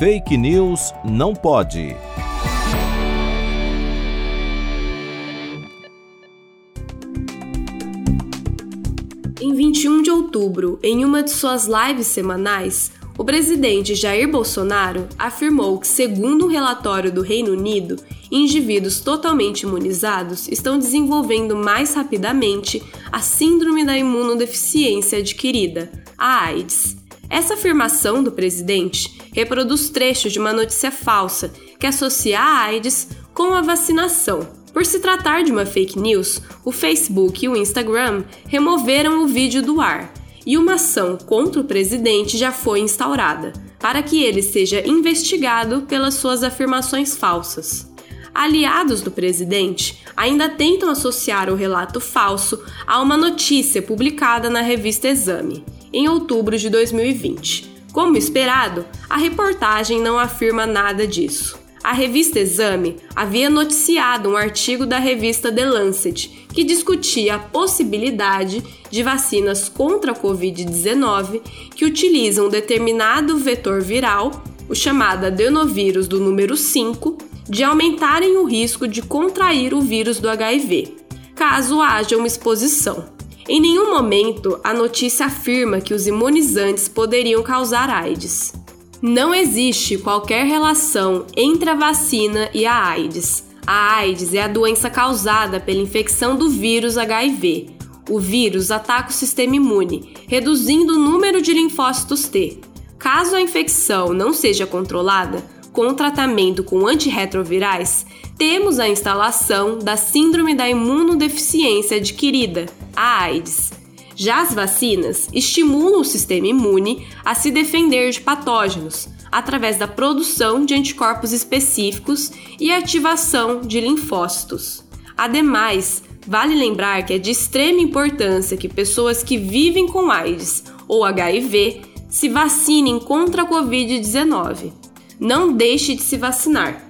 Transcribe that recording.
Fake News não pode. Em 21 de outubro, em uma de suas lives semanais, o presidente Jair Bolsonaro afirmou que, segundo um relatório do Reino Unido, indivíduos totalmente imunizados estão desenvolvendo mais rapidamente a síndrome da imunodeficiência adquirida, a AIDS. Essa afirmação do presidente reproduz trechos de uma notícia falsa que associa a AIDS com a vacinação por se tratar de uma fake news, o Facebook e o Instagram removeram o vídeo do ar e uma ação contra o presidente já foi instaurada, para que ele seja investigado pelas suas afirmações falsas. Aliados do presidente ainda tentam associar o relato falso a uma notícia publicada na revista Exame, em outubro de 2020. Como esperado, a reportagem não afirma nada disso. A revista Exame havia noticiado um artigo da revista The Lancet que discutia a possibilidade de vacinas contra a Covid-19 que utilizam determinado vetor viral, o chamado adenovírus do número 5, de aumentarem o risco de contrair o vírus do HIV, caso haja uma exposição. Em nenhum momento a notícia afirma que os imunizantes poderiam causar AIDS. Não existe qualquer relação entre a vacina e a AIDS. A AIDS é a doença causada pela infecção do vírus HIV. O vírus ataca o sistema imune, reduzindo o número de linfócitos T. Caso a infecção não seja controlada, com tratamento com antirretrovirais, temos a instalação da Síndrome da Imunodeficiência Adquirida, a AIDS já as vacinas estimulam o sistema imune a se defender de patógenos através da produção de anticorpos específicos e ativação de linfócitos. Ademais, vale lembrar que é de extrema importância que pessoas que vivem com AIDS ou HIV se vacinem contra a Covid-19. Não deixe de se vacinar